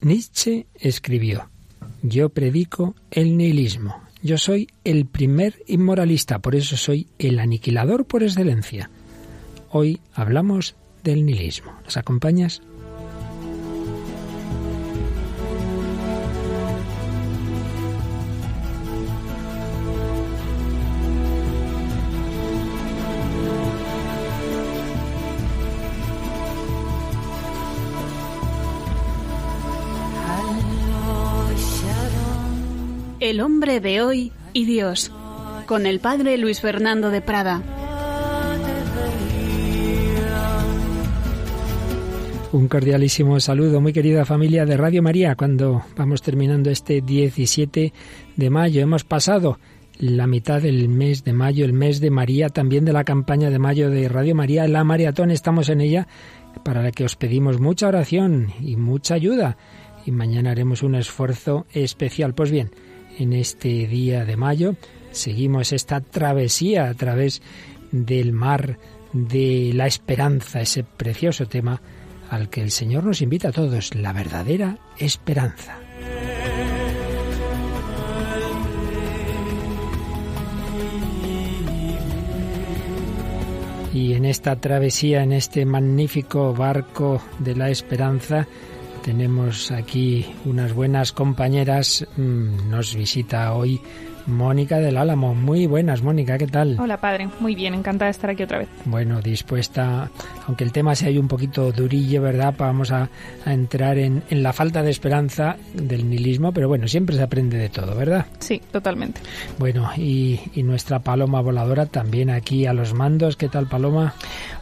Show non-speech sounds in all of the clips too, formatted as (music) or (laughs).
Nietzsche escribió, yo predico el nihilismo, yo soy el primer inmoralista, por eso soy el aniquilador por excelencia. Hoy hablamos del nihilismo. ¿Nos acompañas? El hombre de hoy y Dios, con el padre Luis Fernando de Prada. Un cordialísimo saludo, muy querida familia de Radio María, cuando vamos terminando este 17 de mayo. Hemos pasado la mitad del mes de mayo, el mes de María, también de la campaña de mayo de Radio María, la maratón, estamos en ella, para la que os pedimos mucha oración y mucha ayuda. Y mañana haremos un esfuerzo especial. Pues bien, en este día de mayo. Seguimos esta travesía a través del mar de la esperanza, ese precioso tema al que el Señor nos invita a todos, la verdadera esperanza. Y en esta travesía, en este magnífico barco de la esperanza, tenemos aquí unas buenas compañeras. Mm, nos visita hoy Mónica del Álamo. Muy buenas, Mónica, ¿qué tal? Hola, padre. Muy bien, encantada de estar aquí otra vez. Bueno, dispuesta, aunque el tema sea un poquito durillo, ¿verdad? Vamos a, entrar en, la falta de esperanza del nihilismo, pero bueno, siempre se aprende de todo, ¿verdad? Sí, totalmente. Bueno, y, y nuestra Paloma Voladora también aquí a los mandos. ¿Qué tal, Paloma?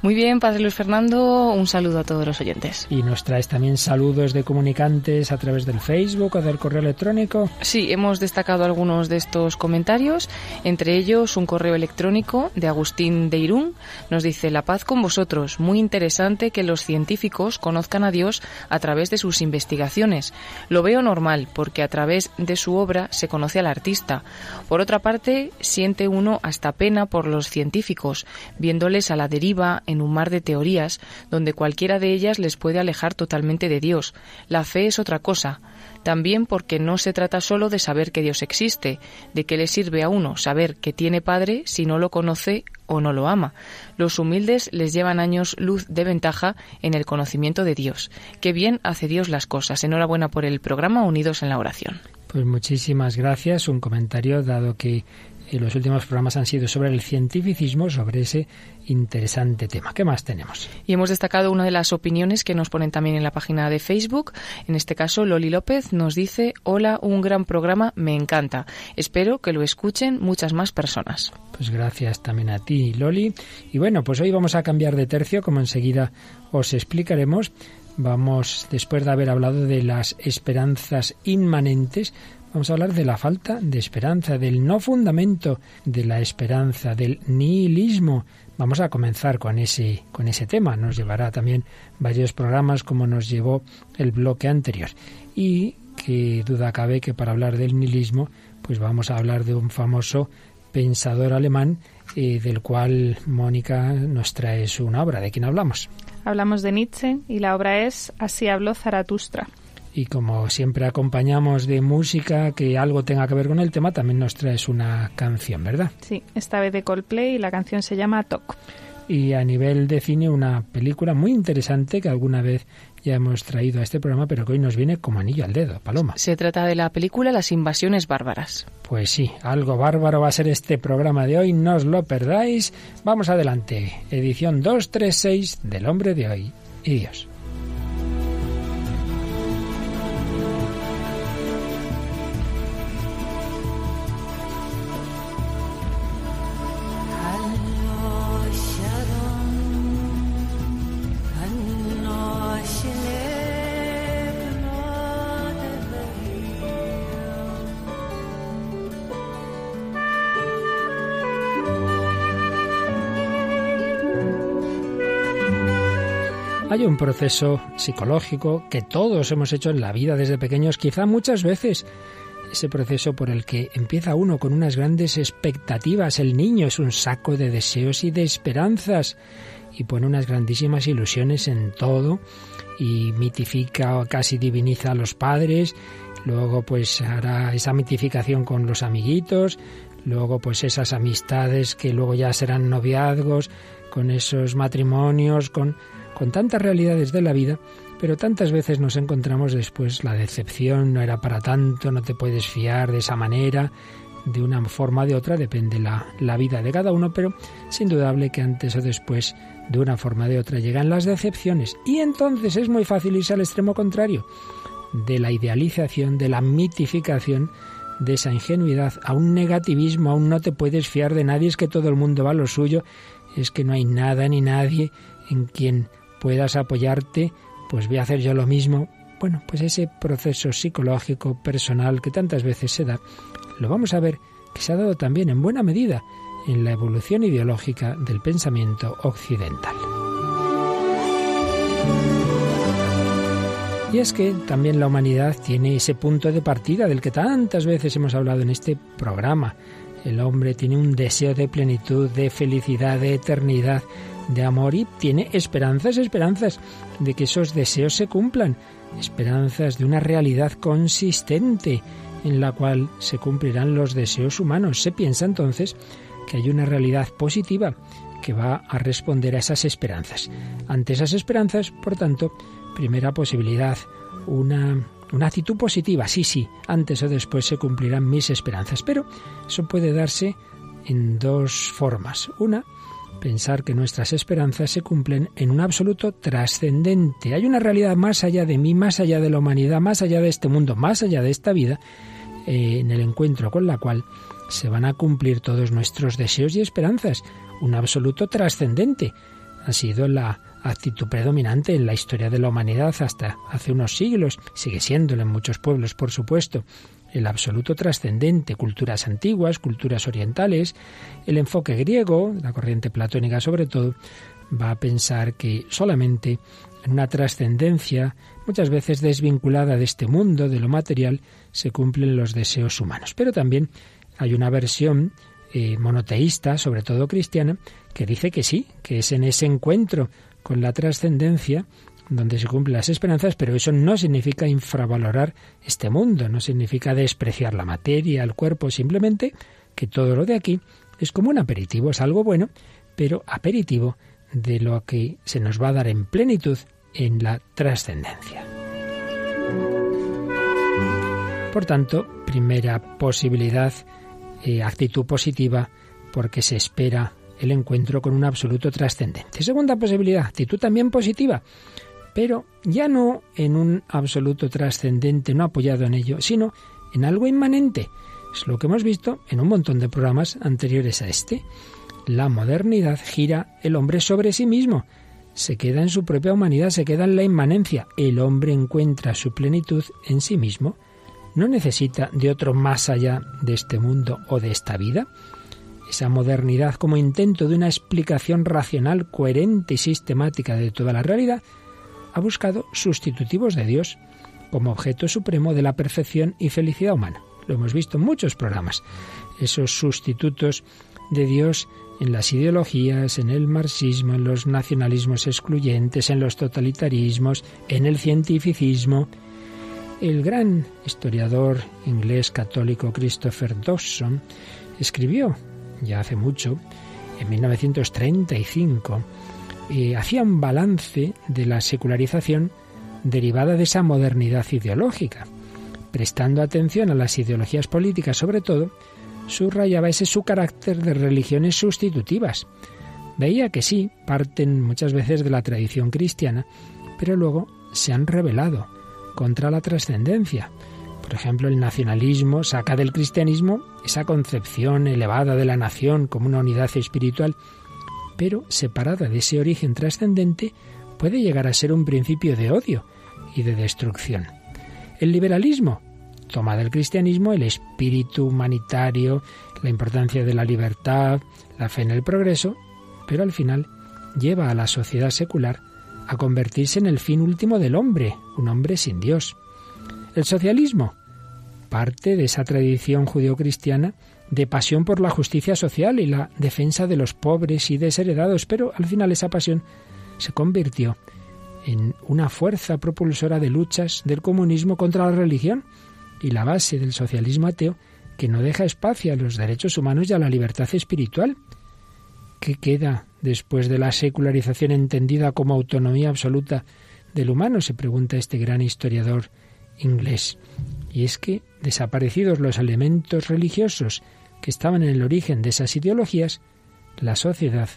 Muy bien, Padre Luis Fernando, un saludo a todos los oyentes. Y nos traes también saludos de comunicantes a través del Facebook o del correo electrónico. Sí, hemos destacado algunos de estos comentarios, entre ellos un correo electrónico de Agustín de Irún. Nos dice, la paz con vosotros, muy interesante que los científicos conozcan a Dios a través de sus investigaciones. Lo veo normal, porque a través de su obra se conoce al artista. Por otra parte, siente uno hasta pena por los científicos, viéndoles a la deriva en un mar de teorías, donde cualquiera de ellas les puede alejar totalmente de Dios. La fe es otra cosa. También porque no se trata solo de saber que Dios existe, de qué le sirve a uno saber que tiene Padre si no lo conoce o no lo ama. Los humildes les llevan años luz de ventaja en el conocimiento de Dios. Qué bien hace Dios las cosas. Enhorabuena por el programa Unidos en la Oración. Pues muchísimas gracias. Un comentario dado que y los últimos programas han sido sobre el cientificismo, sobre ese interesante tema. ¿Qué más tenemos? Y hemos destacado una de las opiniones que nos ponen también en la página de Facebook. En este caso, Loli López nos dice, hola, un gran programa, me encanta. Espero que lo escuchen muchas más personas. Pues gracias también a ti, Loli. Y bueno, pues hoy vamos a cambiar de tercio, como enseguida os explicaremos. Vamos, después de haber hablado de las esperanzas inmanentes, Vamos a hablar de la falta de esperanza, del no fundamento de la esperanza, del nihilismo. Vamos a comenzar con ese, con ese tema. Nos llevará también varios programas como nos llevó el bloque anterior. Y que duda cabe que para hablar del nihilismo, pues vamos a hablar de un famoso pensador alemán eh, del cual Mónica nos trae una obra. ¿De quién hablamos? Hablamos de Nietzsche y la obra es Así habló Zaratustra y como siempre acompañamos de música que algo tenga que ver con el tema, también nos traes una canción, ¿verdad? Sí, esta vez de Coldplay y la canción se llama Talk. Y a nivel de cine, una película muy interesante que alguna vez ya hemos traído a este programa, pero que hoy nos viene como anillo al dedo, Paloma. Se trata de la película Las invasiones bárbaras. Pues sí, algo bárbaro va a ser este programa de hoy, no os lo perdáis. Vamos adelante, edición 236 del hombre de hoy y Dios. Hay un proceso psicológico que todos hemos hecho en la vida desde pequeños, quizá muchas veces, ese proceso por el que empieza uno con unas grandes expectativas. El niño es un saco de deseos y de esperanzas y pone unas grandísimas ilusiones en todo y mitifica o casi diviniza a los padres, luego pues hará esa mitificación con los amiguitos, luego pues esas amistades que luego ya serán noviazgos, con esos matrimonios, con, con tantas realidades de la vida, pero tantas veces nos encontramos después la decepción, no era para tanto, no te puedes fiar de esa manera, de una forma o de otra, depende la, la vida de cada uno, pero es indudable que antes o después, de una forma o de otra, llegan las decepciones. Y entonces es muy fácil irse al extremo contrario, de la idealización, de la mitificación, de esa ingenuidad, a un negativismo, aún no te puedes fiar de nadie, es que todo el mundo va a lo suyo, es que no hay nada ni nadie en quien puedas apoyarte, pues voy a hacer yo lo mismo. Bueno, pues ese proceso psicológico, personal que tantas veces se da, lo vamos a ver que se ha dado también en buena medida en la evolución ideológica del pensamiento occidental. Y es que también la humanidad tiene ese punto de partida del que tantas veces hemos hablado en este programa. El hombre tiene un deseo de plenitud, de felicidad, de eternidad, de amor y tiene esperanzas, esperanzas de que esos deseos se cumplan, esperanzas de una realidad consistente en la cual se cumplirán los deseos humanos. Se piensa entonces que hay una realidad positiva que va a responder a esas esperanzas. Ante esas esperanzas, por tanto, primera posibilidad, una, una actitud positiva. Sí, sí, antes o después se cumplirán mis esperanzas. Pero eso puede darse en dos formas. Una, pensar que nuestras esperanzas se cumplen en un absoluto trascendente. Hay una realidad más allá de mí, más allá de la humanidad, más allá de este mundo, más allá de esta vida, eh, en el encuentro con la cual se van a cumplir todos nuestros deseos y esperanzas. Un absoluto trascendente. Ha sido la actitud predominante en la historia de la humanidad hasta hace unos siglos, sigue siéndolo en muchos pueblos, por supuesto el absoluto trascendente, culturas antiguas, culturas orientales, el enfoque griego, la corriente platónica sobre todo, va a pensar que solamente en una trascendencia, muchas veces desvinculada de este mundo, de lo material, se cumplen los deseos humanos. Pero también hay una versión eh, monoteísta, sobre todo cristiana, que dice que sí, que es en ese encuentro con la trascendencia donde se cumplen las esperanzas, pero eso no significa infravalorar este mundo, no significa despreciar la materia, el cuerpo, simplemente que todo lo de aquí es como un aperitivo, es algo bueno, pero aperitivo de lo que se nos va a dar en plenitud en la trascendencia. Por tanto, primera posibilidad, eh, actitud positiva, porque se espera el encuentro con un absoluto trascendente. Segunda posibilidad, actitud también positiva, pero ya no en un absoluto trascendente, no apoyado en ello, sino en algo inmanente. Es lo que hemos visto en un montón de programas anteriores a este. La modernidad gira el hombre sobre sí mismo, se queda en su propia humanidad, se queda en la inmanencia. El hombre encuentra su plenitud en sí mismo. No necesita de otro más allá de este mundo o de esta vida. Esa modernidad como intento de una explicación racional, coherente y sistemática de toda la realidad ha buscado sustitutivos de Dios como objeto supremo de la perfección y felicidad humana. Lo hemos visto en muchos programas. Esos sustitutos de Dios en las ideologías, en el marxismo, en los nacionalismos excluyentes, en los totalitarismos, en el cientificismo. El gran historiador inglés católico Christopher Dawson escribió, ya hace mucho, en 1935, hacía un balance de la secularización derivada de esa modernidad ideológica. Prestando atención a las ideologías políticas sobre todo, subrayaba ese su carácter de religiones sustitutivas. Veía que sí, parten muchas veces de la tradición cristiana, pero luego se han rebelado contra la trascendencia. Por ejemplo, el nacionalismo saca del cristianismo esa concepción elevada de la nación como una unidad espiritual pero separada de ese origen trascendente, puede llegar a ser un principio de odio y de destrucción. El liberalismo toma del cristianismo el espíritu humanitario, la importancia de la libertad, la fe en el progreso, pero al final lleva a la sociedad secular a convertirse en el fin último del hombre, un hombre sin Dios. El socialismo parte de esa tradición judeocristiana de pasión por la justicia social y la defensa de los pobres y desheredados, pero al final esa pasión se convirtió en una fuerza propulsora de luchas del comunismo contra la religión y la base del socialismo ateo que no deja espacio a los derechos humanos y a la libertad espiritual. ¿Qué queda después de la secularización entendida como autonomía absoluta del humano? se pregunta este gran historiador inglés. Y es que, desaparecidos los elementos religiosos estaban en el origen de esas ideologías, la sociedad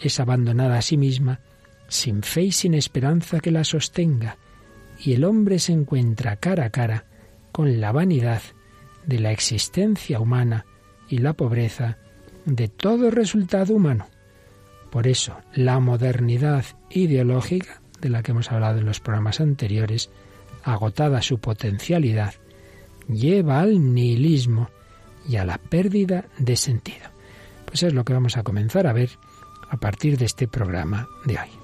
es abandonada a sí misma, sin fe y sin esperanza que la sostenga, y el hombre se encuentra cara a cara con la vanidad de la existencia humana y la pobreza de todo resultado humano. Por eso, la modernidad ideológica, de la que hemos hablado en los programas anteriores, agotada su potencialidad, lleva al nihilismo y a la pérdida de sentido. Pues es lo que vamos a comenzar a ver a partir de este programa de hoy.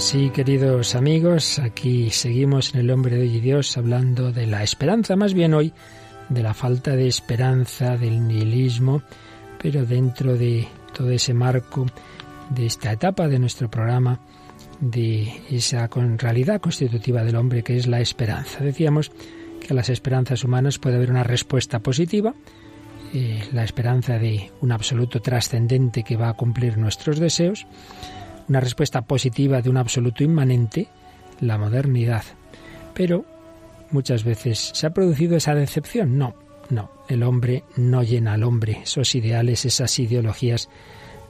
Pues sí, queridos amigos, aquí seguimos en el hombre de hoy y Dios hablando de la esperanza, más bien hoy de la falta de esperanza, del nihilismo, pero dentro de todo ese marco de esta etapa de nuestro programa, de esa con realidad constitutiva del hombre que es la esperanza. Decíamos que a las esperanzas humanas puede haber una respuesta positiva, eh, la esperanza de un absoluto trascendente que va a cumplir nuestros deseos, una respuesta positiva de un absoluto inmanente, la modernidad. Pero muchas veces se ha producido esa decepción. No, no, el hombre no llena al hombre. Esos ideales, esas ideologías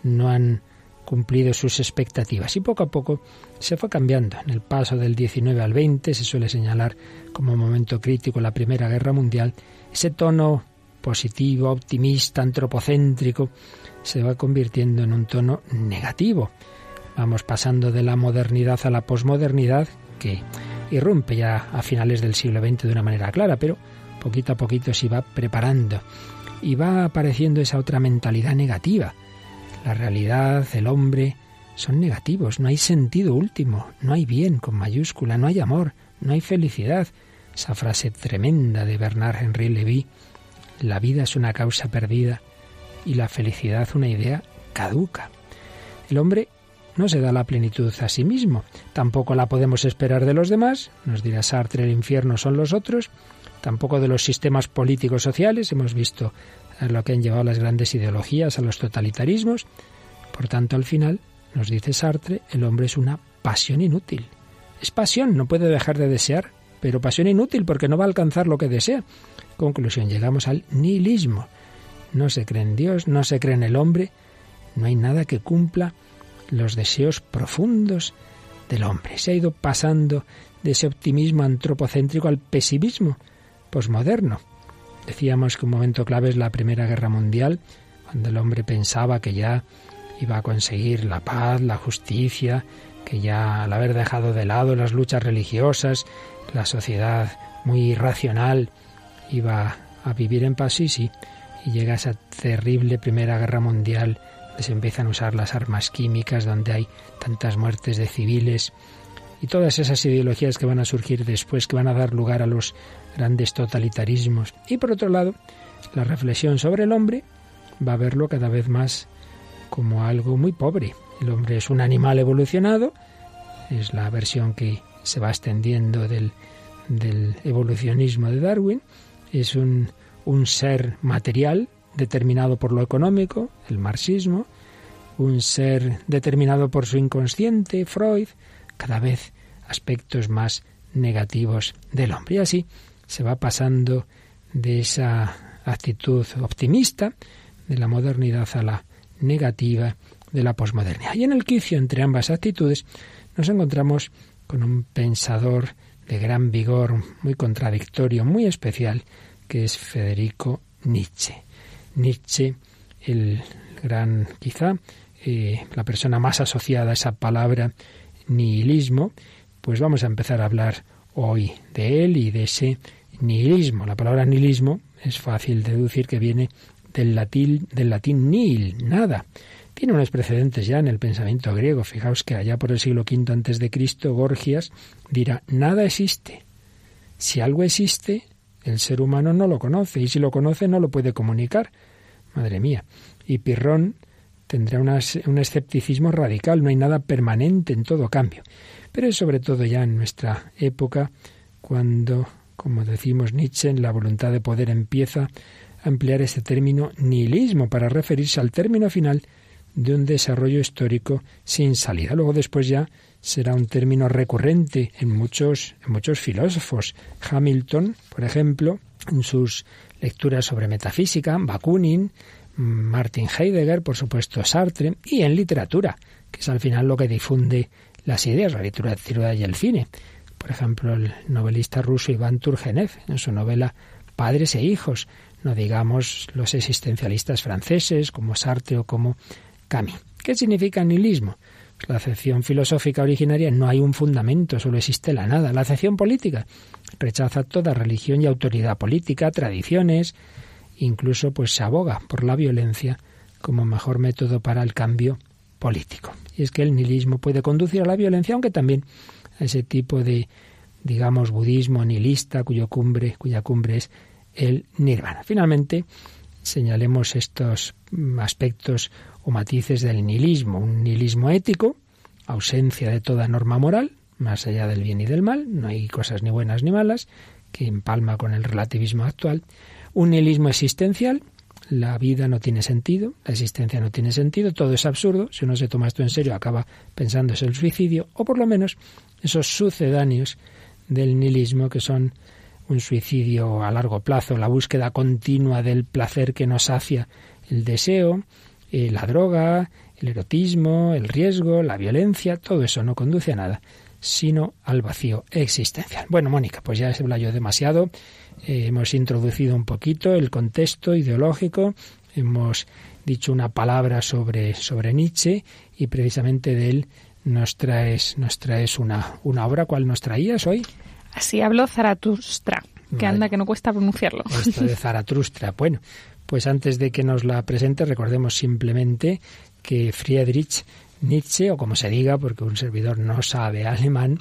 no han cumplido sus expectativas y poco a poco se fue cambiando. En el paso del 19 al 20 se suele señalar como momento crítico la Primera Guerra Mundial. Ese tono positivo, optimista, antropocéntrico, se va convirtiendo en un tono negativo. Vamos pasando de la modernidad a la posmodernidad, que irrumpe ya a finales del siglo XX de una manera clara, pero poquito a poquito se va preparando y va apareciendo esa otra mentalidad negativa. La realidad, el hombre, son negativos, no hay sentido último, no hay bien con mayúscula, no hay amor, no hay felicidad. Esa frase tremenda de Bernard Henry Levy, la vida es una causa perdida y la felicidad una idea caduca. El hombre no se da la plenitud a sí mismo. Tampoco la podemos esperar de los demás. Nos dirá Sartre, el infierno son los otros. Tampoco de los sistemas políticos sociales. Hemos visto lo que han llevado las grandes ideologías a los totalitarismos. Por tanto, al final, nos dice Sartre, el hombre es una pasión inútil. Es pasión, no puede dejar de desear, pero pasión inútil porque no va a alcanzar lo que desea. Conclusión, llegamos al nihilismo. No se cree en Dios, no se cree en el hombre, no hay nada que cumpla los deseos profundos del hombre. Se ha ido pasando de ese optimismo antropocéntrico al pesimismo posmoderno. Decíamos que un momento clave es la Primera Guerra Mundial, cuando el hombre pensaba que ya iba a conseguir la paz, la justicia, que ya al haber dejado de lado las luchas religiosas, la sociedad muy racional iba a vivir en paz, y sí, y llega esa terrible Primera Guerra Mundial se empiezan a usar las armas químicas, donde hay tantas muertes de civiles y todas esas ideologías que van a surgir después, que van a dar lugar a los grandes totalitarismos. Y por otro lado, la reflexión sobre el hombre va a verlo cada vez más como algo muy pobre. El hombre es un animal evolucionado, es la versión que se va extendiendo del, evolucionismo de Darwin, es un ser material, determinado por lo económico, el marxismo, un ser determinado por su inconsciente, Freud, cada vez aspectos más negativos del hombre. Y así se va pasando de esa actitud optimista de la modernidad a la negativa de la posmodernidad. Y en el quicio entre ambas actitudes nos encontramos con un pensador de gran vigor, muy contradictorio, muy especial, que es Federico Nietzsche. Nietzsche el gran, quizá, eh, la persona más asociada a esa palabra nihilismo, pues vamos a empezar a hablar hoy de él y de ese nihilismo. La palabra nihilismo es fácil deducir que viene del latín, del latín nihil, nada. Tiene unos precedentes ya en el pensamiento griego. Fijaos que allá por el siglo V antes de Cristo, Gorgias dirá nada existe. Si algo existe, el ser humano no lo conoce y si lo conoce no lo puede comunicar. Madre mía. Y Pirrón tendrá un escepticismo radical, no hay nada permanente, en todo cambio. Pero es sobre todo ya en nuestra época cuando, como decimos Nietzsche, la voluntad de poder empieza a emplear ese término nihilismo para referirse al término final de un desarrollo histórico sin salida. Luego después ya será un término recurrente en muchos, en muchos filósofos. Hamilton, por ejemplo, en sus lecturas sobre metafísica, Bakunin, Martin Heidegger, por supuesto Sartre, y en literatura, que es al final lo que difunde las ideas, la literatura y el cine. Por ejemplo, el novelista ruso Iván Turgenev, en su novela Padres e Hijos, no digamos los existencialistas franceses como Sartre o como Camus. ¿Qué significa nihilismo? La acepción filosófica originaria no hay un fundamento, solo existe la nada. La acepción política rechaza toda religión y autoridad política, tradiciones, incluso pues se aboga por la violencia como mejor método para el cambio político. Y es que el nihilismo puede conducir a la violencia, aunque también a ese tipo de, digamos, budismo nihilista, cuyo cumbre, cuya cumbre es el nirvana. Finalmente, señalemos estos aspectos o matices del nihilismo. Un nihilismo ético, ausencia de toda norma moral, más allá del bien y del mal, no hay cosas ni buenas ni malas, que empalma con el relativismo actual. Un nihilismo existencial, la vida no tiene sentido, la existencia no tiene sentido, todo es absurdo, si uno se toma esto en serio acaba pensando es el suicidio, o por lo menos esos sucedáneos del nihilismo que son un suicidio a largo plazo, la búsqueda continua del placer que nos sacia el deseo, eh, la droga, el erotismo, el riesgo, la violencia, todo eso no conduce a nada, sino al vacío existencial. Bueno, Mónica, pues ya se yo demasiado. Eh, hemos introducido un poquito el contexto ideológico, hemos dicho una palabra sobre, sobre Nietzsche y precisamente de él nos traes, nos traes una, una obra. ¿Cuál nos traías hoy? Así habló Zaratustra, que anda que no cuesta pronunciarlo. Esto de (laughs) Zaratustra. Bueno, pues antes de que nos la presente, recordemos simplemente que Friedrich Nietzsche, o como se diga, porque un servidor no sabe (laughs) alemán,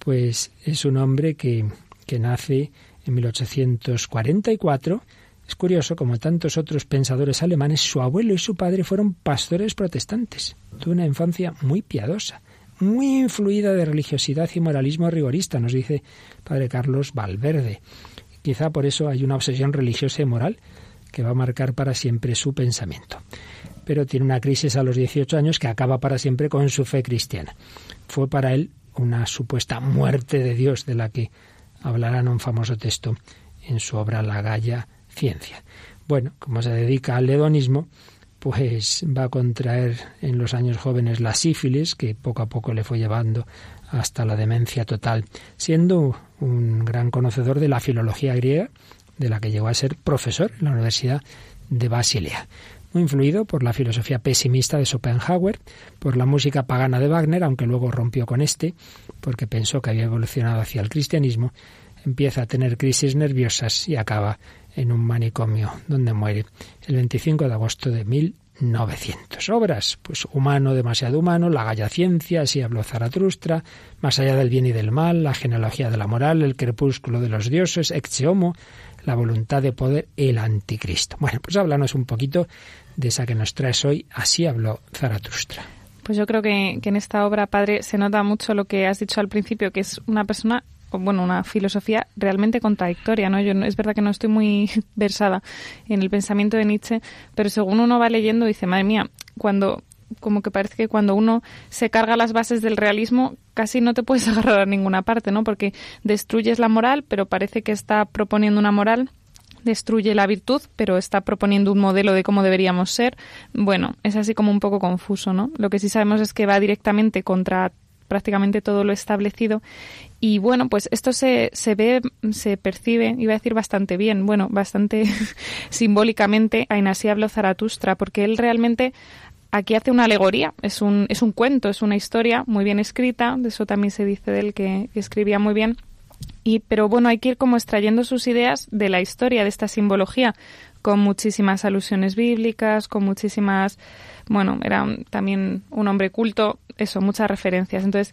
pues es un hombre que, que nace en 1844. Es curioso, como tantos otros pensadores alemanes, su abuelo y su padre fueron pastores protestantes. Tuvo una infancia muy piadosa muy influida de religiosidad y moralismo rigorista, nos dice Padre Carlos Valverde. Quizá por eso hay una obsesión religiosa y moral que va a marcar para siempre su pensamiento. Pero tiene una crisis a los 18 años que acaba para siempre con su fe cristiana. Fue para él una supuesta muerte de Dios de la que hablará en un famoso texto en su obra La Galla Ciencia. Bueno, como se dedica al hedonismo, pues va a contraer en los años jóvenes la sífilis, que poco a poco le fue llevando hasta la demencia total, siendo un gran conocedor de la filología griega, de la que llegó a ser profesor en la Universidad de Basilea. Muy influido por la filosofía pesimista de Schopenhauer, por la música pagana de Wagner, aunque luego rompió con este, porque pensó que había evolucionado hacia el cristianismo, empieza a tener crisis nerviosas y acaba en un manicomio donde muere el 25 de agosto de 1900. Obras, pues Humano, demasiado humano, La Galla Ciencia, así habló Zaratustra, Más allá del bien y del mal, La genealogía de la moral, El crepúsculo de los dioses, Ex Homo, La voluntad de poder, El anticristo. Bueno, pues háblanos un poquito de esa que nos traes hoy, así habló Zaratustra. Pues yo creo que, que, en esta obra, padre, se nota mucho lo que has dicho al principio, que es una persona bueno, una filosofía realmente contradictoria, ¿no? Yo es verdad que no estoy muy (laughs) versada en el pensamiento de Nietzsche, pero según uno va leyendo dice, madre mía, cuando como que parece que cuando uno se carga las bases del realismo casi no te puedes (laughs) agarrar a ninguna parte, ¿no? Porque destruyes la moral, pero parece que está proponiendo una moral destruye la virtud, pero está proponiendo un modelo de cómo deberíamos ser. Bueno, es así como un poco confuso, ¿no? Lo que sí sabemos es que va directamente contra prácticamente todo lo establecido Y bueno, pues esto se, se ve, se percibe, iba a decir bastante bien, bueno, bastante (laughs) simbólicamente a Inasiablo Zaratustra, porque él realmente aquí hace una alegoría, es un, es un cuento, es una historia muy bien escrita, de eso también se dice de él que, escribía muy bien. Y, pero bueno, hay que ir como extrayendo sus ideas de la historia, de esta simbología, con muchísimas alusiones bíblicas, con muchísimas, bueno, era también un hombre culto, eso, muchas referencias. Entonces,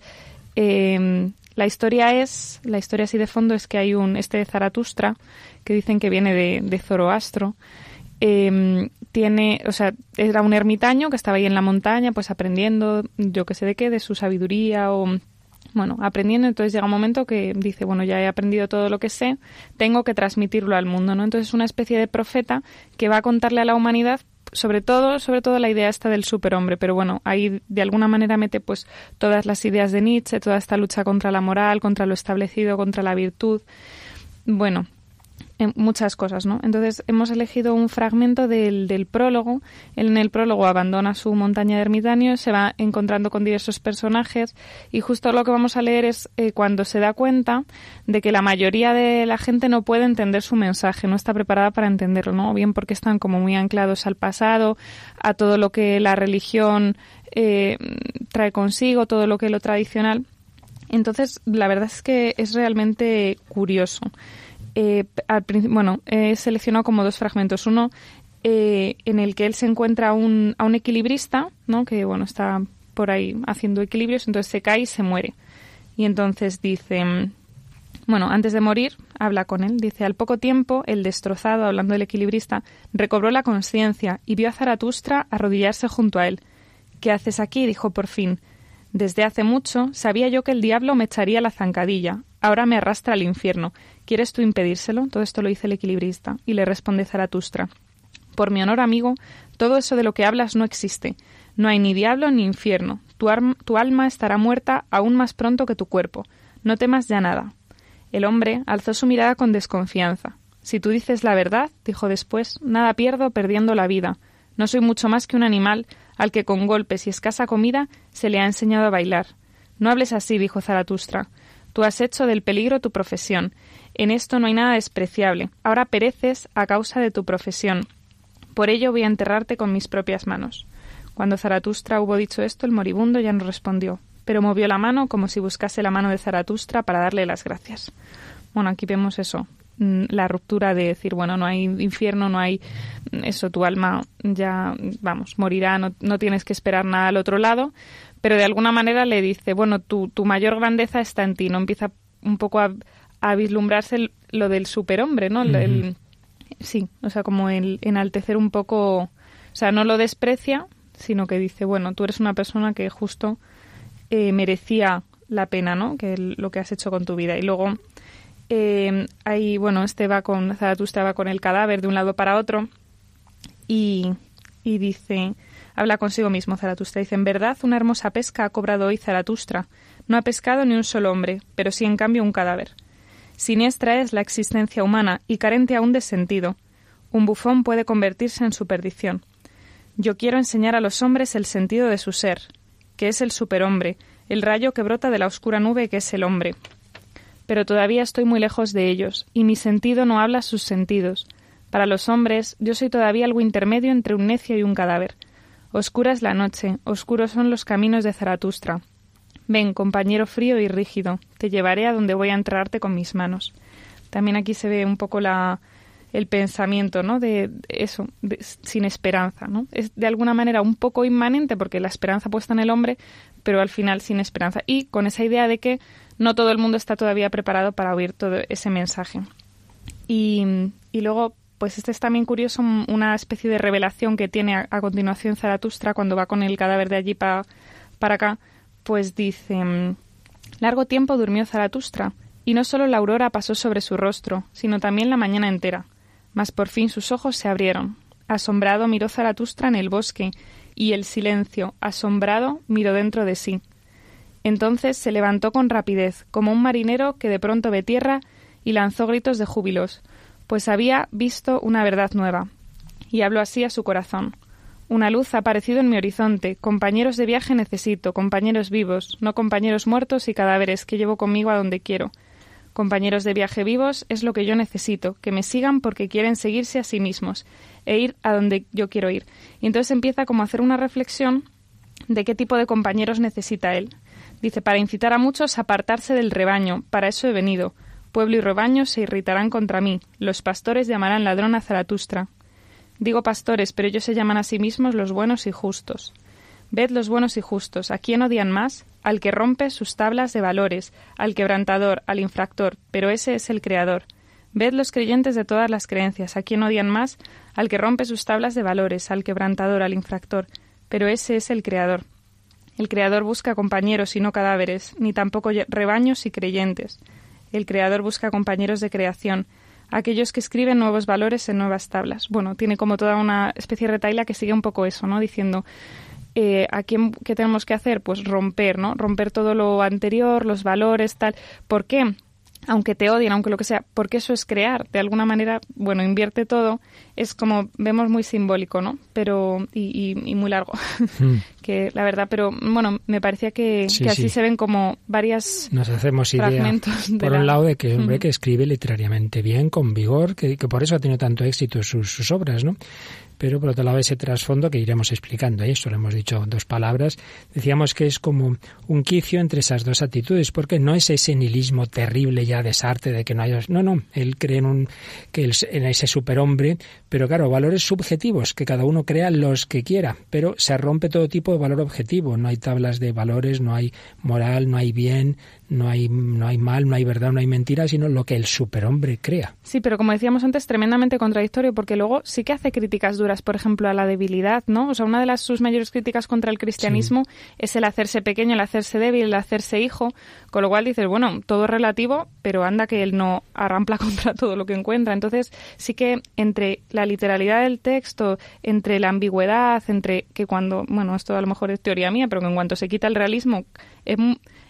eh, la historia es, la historia así de fondo es que hay un, este de Zaratustra, que dicen que viene de, de Zoroastro, em, tiene, o sea, era un ermitaño que estaba ahí en la montaña, pues aprendiendo, yo que sé de qué, de su sabiduría o, bueno, aprendiendo, entonces llega un momento que dice, bueno, ya he aprendido todo lo que sé, tengo que transmitirlo al mundo, ¿no? Entonces es una especie de profeta que va a contarle a la humanidad sobre todo, sobre todo la idea esta del superhombre, pero bueno, ahí de alguna manera mete pues todas las ideas de Nietzsche, toda esta lucha contra la moral, contra lo establecido, contra la virtud. Bueno, muchas cosas, ¿no? Entonces hemos elegido un fragmento del, del prólogo. en el prólogo abandona su montaña de ermitaños, se va encontrando con diversos personajes y justo lo que vamos a leer es eh, cuando se da cuenta de que la mayoría de la gente no puede entender su mensaje, no está preparada para entenderlo, ¿no? Bien porque están como muy anclados al pasado, a todo lo que la religión eh, trae consigo, todo lo que lo tradicional. Entonces, la verdad es que es realmente curioso eh, bueno, he seleccionado como dos fragmentos. Uno eh, en el que él se encuentra un, a un equilibrista, ¿no? que bueno, está por ahí haciendo equilibrios, entonces se cae y se muere. Y entonces dice, bueno, antes de morir, habla con él, dice, al poco tiempo, el destrozado, hablando del equilibrista, recobró la conciencia y vio a Zaratustra arrodillarse junto a él. ¿Qué haces aquí? dijo por fin. Desde hace mucho sabía yo que el diablo me echaría la zancadilla. Ahora me arrastra al infierno. ¿Quieres tú impedírselo? Todo esto lo dice el equilibrista. Y le responde Zaratustra. Por mi honor, amigo, todo eso de lo que hablas no existe. No hay ni diablo ni infierno. Tu, tu alma estará muerta aún más pronto que tu cuerpo. No temas ya nada. El hombre alzó su mirada con desconfianza. Si tú dices la verdad, dijo después, nada pierdo perdiendo la vida. No soy mucho más que un animal al que con golpes y escasa comida se le ha enseñado a bailar. No hables así, dijo Zaratustra. Tú has hecho del peligro tu profesión, en esto no hay nada despreciable. Ahora pereces a causa de tu profesión. Por ello voy a enterrarte con mis propias manos. Cuando Zaratustra hubo dicho esto, el moribundo ya no respondió, pero movió la mano como si buscase la mano de Zaratustra para darle las gracias. Bueno, aquí vemos eso, mm, la ruptura de decir, bueno, no hay infierno, no hay eso, tu alma ya, vamos, morirá, no, no tienes que esperar nada al otro lado, pero de alguna manera le dice, bueno, tu, tu mayor grandeza está en ti, no empieza un poco a, a vislumbrarse lo del superhombre, ¿no? sí, o sea, como el enaltecer un poco, o sea, no lo desprecia, sino que dice, bueno, tú eres una persona que justo eh, merecía la pena, ¿no? Que lo que has hecho con tu vida. Y luego eh, ahí, bueno, este va con, Zaratustra va con el cadáver de un lado para otro y, y dice, habla consigo mismo Zaratustra, dice, en verdad una hermosa pesca ha cobrado hoy Zaratustra. No ha pescado ni un solo hombre, pero sí en cambio un cadáver. Siniestra es la existencia humana y carente aún de sentido. Un bufón puede convertirse en su perdición. Yo quiero enseñar a los hombres el sentido de su ser, que es el superhombre, el rayo que brota de la oscura nube que es el hombre. Pero todavía estoy muy lejos de ellos, y mi sentido no habla sus sentidos. Para los hombres, yo soy todavía algo intermedio entre un necio y un cadáver. Oscura es la noche, oscuros son los caminos de Zaratustra. Ven, compañero frío y rígido, te llevaré a donde voy a entrarte con mis manos. También aquí se ve un poco la, el pensamiento, ¿no? De, eso, sin esperanza, ¿no? Es de alguna manera un poco inmanente porque la esperanza puesta en el hombre, pero al final sin esperanza. Y con esa idea de que no todo el mundo está todavía preparado para oír todo ese mensaje. Y, luego, pues este es también curioso, una especie de revelación que tiene a, continuación Zaratustra cuando va con el cadáver de allí para acá, pues dice, largo tiempo durmió Zaratustra, y no solo la aurora pasó sobre su rostro, sino también la mañana entera. Mas por fin sus ojos se abrieron. Asombrado miró Zaratustra en el bosque, y el silencio, asombrado, miró dentro de sí. Entonces se levantó con rapidez, como un marinero que de pronto ve tierra, y lanzó gritos de júbilos, pues había visto una verdad nueva. Y habló así a su corazón. Una luz ha aparecido en mi horizonte. Compañeros de viaje necesito, compañeros vivos, no compañeros muertos y cadáveres que llevo conmigo a donde quiero. Compañeros de viaje vivos es lo que yo necesito, que me sigan porque quieren seguirse a sí mismos e ir a donde yo quiero ir. Y entonces empieza como a hacer una reflexión de qué tipo de compañeros necesita él. Dice, para incitar a muchos a apartarse del rebaño, para eso he venido. Pueblo y rebaño se irritarán contra mí, los pastores llamarán ladrón a Zaratustra. Digo pastores, pero ellos se llaman a sí mismos los buenos y justos. Ved los buenos y justos. ¿A quién odian más? Al que rompe sus tablas de valores, al quebrantador, al infractor, pero ese es el Creador. Ved los creyentes de todas las creencias. ¿A quién odian más? Al que rompe sus tablas de valores, al quebrantador, al infractor, pero ese es el Creador. El Creador busca compañeros y no cadáveres, ni tampoco rebaños y creyentes. El Creador busca compañeros de creación, aquellos que escriben nuevos valores en nuevas tablas. Bueno, tiene como toda una especie de retaila que sigue un poco eso, ¿no? Diciendo, eh, ¿a quién, qué tenemos que hacer? Pues romper, ¿no? Romper todo lo anterior, los valores, tal. ¿Por qué? Aunque te odien, aunque lo que sea, porque eso es crear. De alguna manera, bueno, invierte todo. Es como, vemos muy simbólico, ¿no? Pero, y, muy largo. (laughs) Hmm. que la verdad, pero bueno, me parecía que, así se ven como varias. Nos hacemos idea, por un lado, de que hombre que escribe literariamente bien, con vigor, que, que por eso ha tenido tanto éxito sus, sus obras, ¿no? Pero por otro lado ese trasfondo que iremos explicando. Y esto lo hemos dicho dos palabras. Decíamos que es como un quicio entre esas dos actitudes, porque no es ese nihilismo terrible ya de Sartre de que no hay... No, no, él cree en, un, que en ese superhombre, pero claro, valores subjetivos, que cada uno crea los que quiera, pero se rompe todo tipo de valor objetivo. No hay tablas de valores, no hay moral, no hay bien, no hay, no hay mal, no hay verdad, no hay mentira, sino lo que el superhombre crea. Sí, pero como decíamos antes, tremendamente contradictorio, porque luego sí que hace críticas duras, por ejemplo, a la debilidad, ¿no? O sea, una de las sus mayores críticas contra el cristianismo es el hacerse pequeño, el hacerse débil, el hacerse hijo, con lo cual dices, bueno, todo relativo, pero anda que él no arrampla (laughs) contra todo lo que encuentra. Entonces, sí que entre la literalidad del texto, entre la ambigüedad, entre que cuando, bueno, esto a lo mejor es teoría mía, pero que en cuanto se quita el realismo, es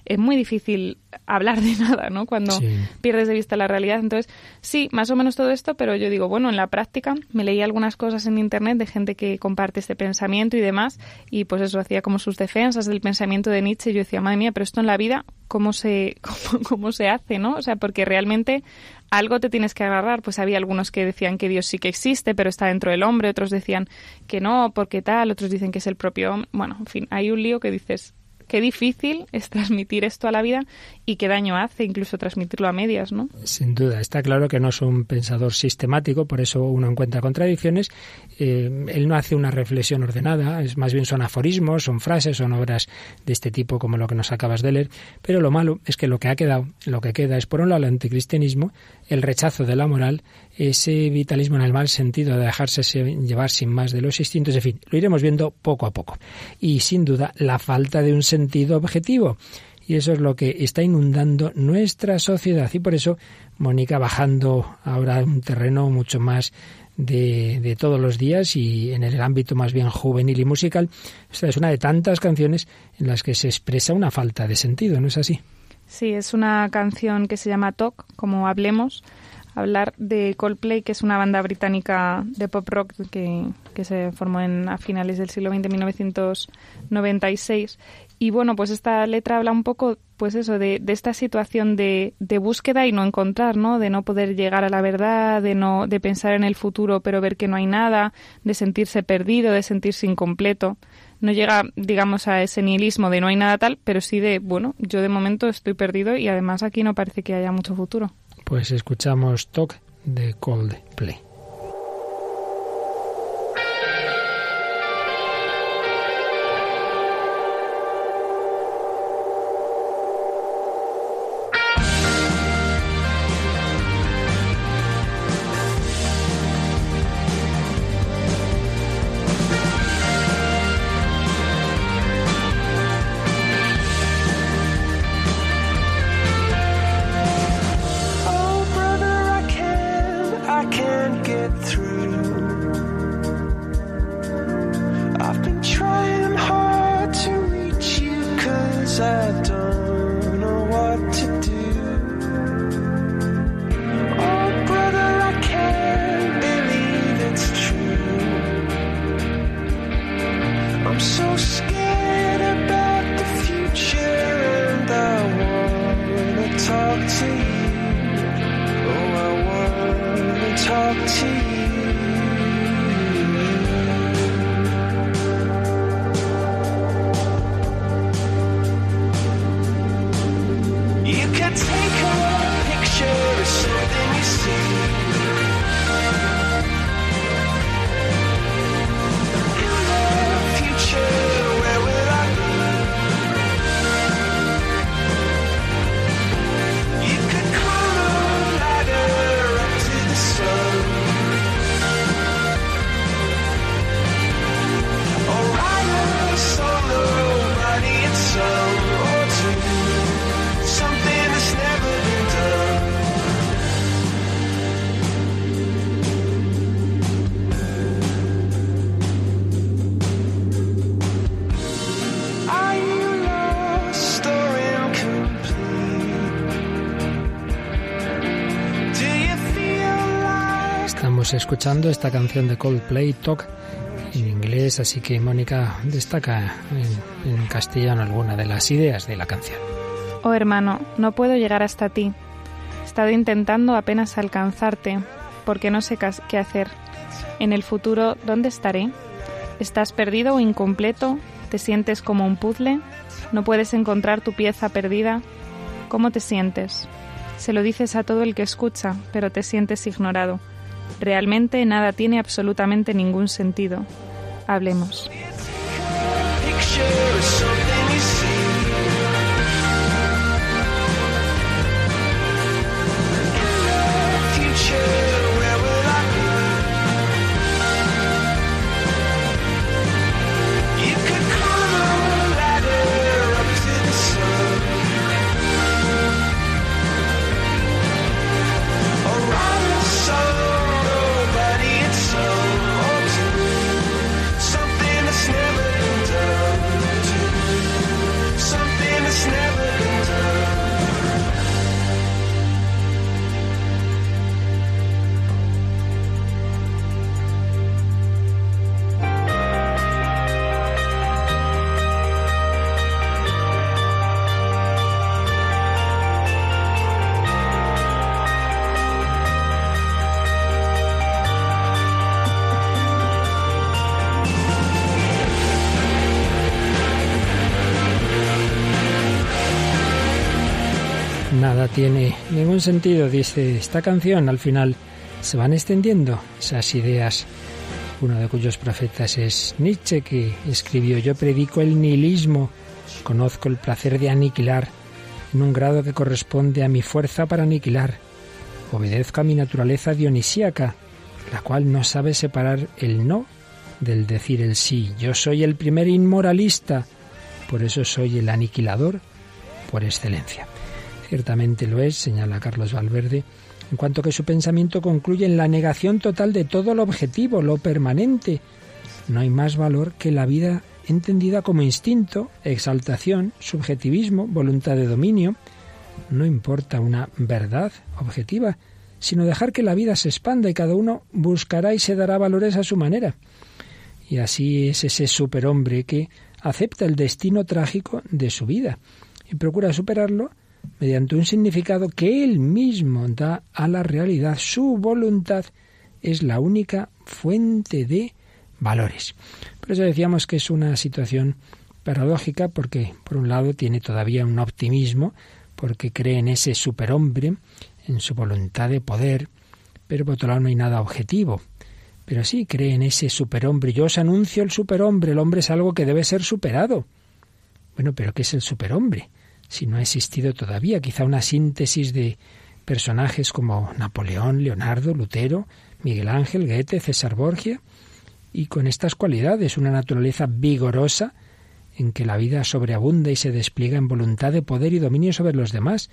es muy difícil hablar de nada, ¿no? Cuando pierdes de vista la realidad. Entonces, sí, más o menos todo esto, pero yo digo, bueno, en la práctica me leí algunas cosas en Internet de gente que comparte este pensamiento y demás, y pues eso hacía como sus defensas del pensamiento de Nietzsche. Y yo decía, madre mía, pero esto en la vida, ¿cómo se, (laughs) cómo, cómo se hace, no? O sea, porque realmente algo te tienes que agarrar. Pues había algunos que decían que Dios sí que existe, pero está dentro del hombre, otros decían que no, porque tal, otros dicen que es el propio hombre. Bueno, en fin, hay un lío que dices, qué difícil es transmitir esto a la vida y qué daño hace incluso transmitirlo a medias, ¿no? Sin duda, está claro que no es un pensador sistemático, por eso uno encuentra contradicciones. Eh, él no hace una reflexión ordenada, es más bien son aforismos, son frases, son obras de este tipo como lo que nos acabas de leer, pero lo malo es que lo que ha quedado, lo que queda es por un lado el anticristianismo, el rechazo de la moral, ese vitalismo en el mal sentido de dejarse llevar sin más de los instintos, en fin, lo iremos viendo poco a poco. Y sin duda la falta de un sentido objetivo. Y eso es lo que está inundando nuestra sociedad. Y por eso Mónica bajando ahora a un terreno mucho más de, de, todos los días y en el ámbito más bien juvenil y musical. Esta es una de tantas canciones en las que se expresa una falta de sentido, ¿no es así? Sí, es una canción que se llama Talk, como hablemos, hablar de Coldplay, que es una banda británica de pop rock que, que se formó en, a finales del siglo XX, 1996, y bueno, pues esta letra habla un poco, pues eso, de, de esta situación de, de, búsqueda y no encontrar, ¿no? De no poder llegar a la verdad, de no, de pensar en el futuro pero ver que no hay nada, de sentirse perdido, de sentirse incompleto. No llega, digamos, a ese nihilismo de no hay nada tal, pero sí de, bueno, yo de momento estoy perdido y además aquí no parece que haya mucho futuro. Pues escuchamos Talk de Coldplay. Escuchando esta canción de Coldplay, Talk, en inglés, así que Mónica destaca en, en castellano alguna de las ideas de la canción. Oh hermano, no puedo llegar hasta ti. He estado intentando apenas alcanzarte, porque no sé qué hacer. En el futuro, ¿dónde estaré? ¿Estás perdido o incompleto? ¿Te sientes como un puzzle? ¿No puedes encontrar tu pieza perdida? ¿Cómo te sientes? Se lo dices a todo el que escucha, pero te sientes ignorado. Realmente nada tiene absolutamente ningún sentido. Hablemos. Nada tiene ningún sentido, dice esta canción. Al final se van extendiendo esas ideas. Uno de cuyos profetas es Nietzsche, que escribió, yo predico el nihilismo, conozco el placer de aniquilar en un grado que corresponde a mi fuerza para aniquilar. Obedezco a mi naturaleza dionisíaca, la cual no sabe separar el no del decir el sí. Yo soy el primer inmoralista, por eso soy el aniquilador por excelencia. Ciertamente lo es, señala Carlos Valverde, en cuanto que su pensamiento concluye en la negación total de todo lo objetivo, lo permanente. No hay más valor que la vida entendida como instinto, exaltación, subjetivismo, voluntad de dominio. No importa una verdad objetiva, sino dejar que la vida se expanda y cada uno buscará y se dará valores a su manera. Y así es ese superhombre que acepta el destino trágico de su vida y procura superarlo mediante un significado que él mismo da a la realidad. Su voluntad es la única fuente de valores. Por eso decíamos que es una situación paradójica porque, por un lado, tiene todavía un optimismo, porque cree en ese superhombre, en su voluntad de poder, pero por otro lado no hay nada objetivo. Pero sí cree en ese superhombre. Yo os anuncio el superhombre. El hombre es algo que debe ser superado. Bueno, pero ¿qué es el superhombre? Si no ha existido todavía, quizá una síntesis de personajes como Napoleón, Leonardo, Lutero, Miguel Ángel, Goethe, César Borgia, y con estas cualidades, una naturaleza vigorosa en que la vida sobreabunda y se despliega en voluntad de poder y dominio sobre los demás,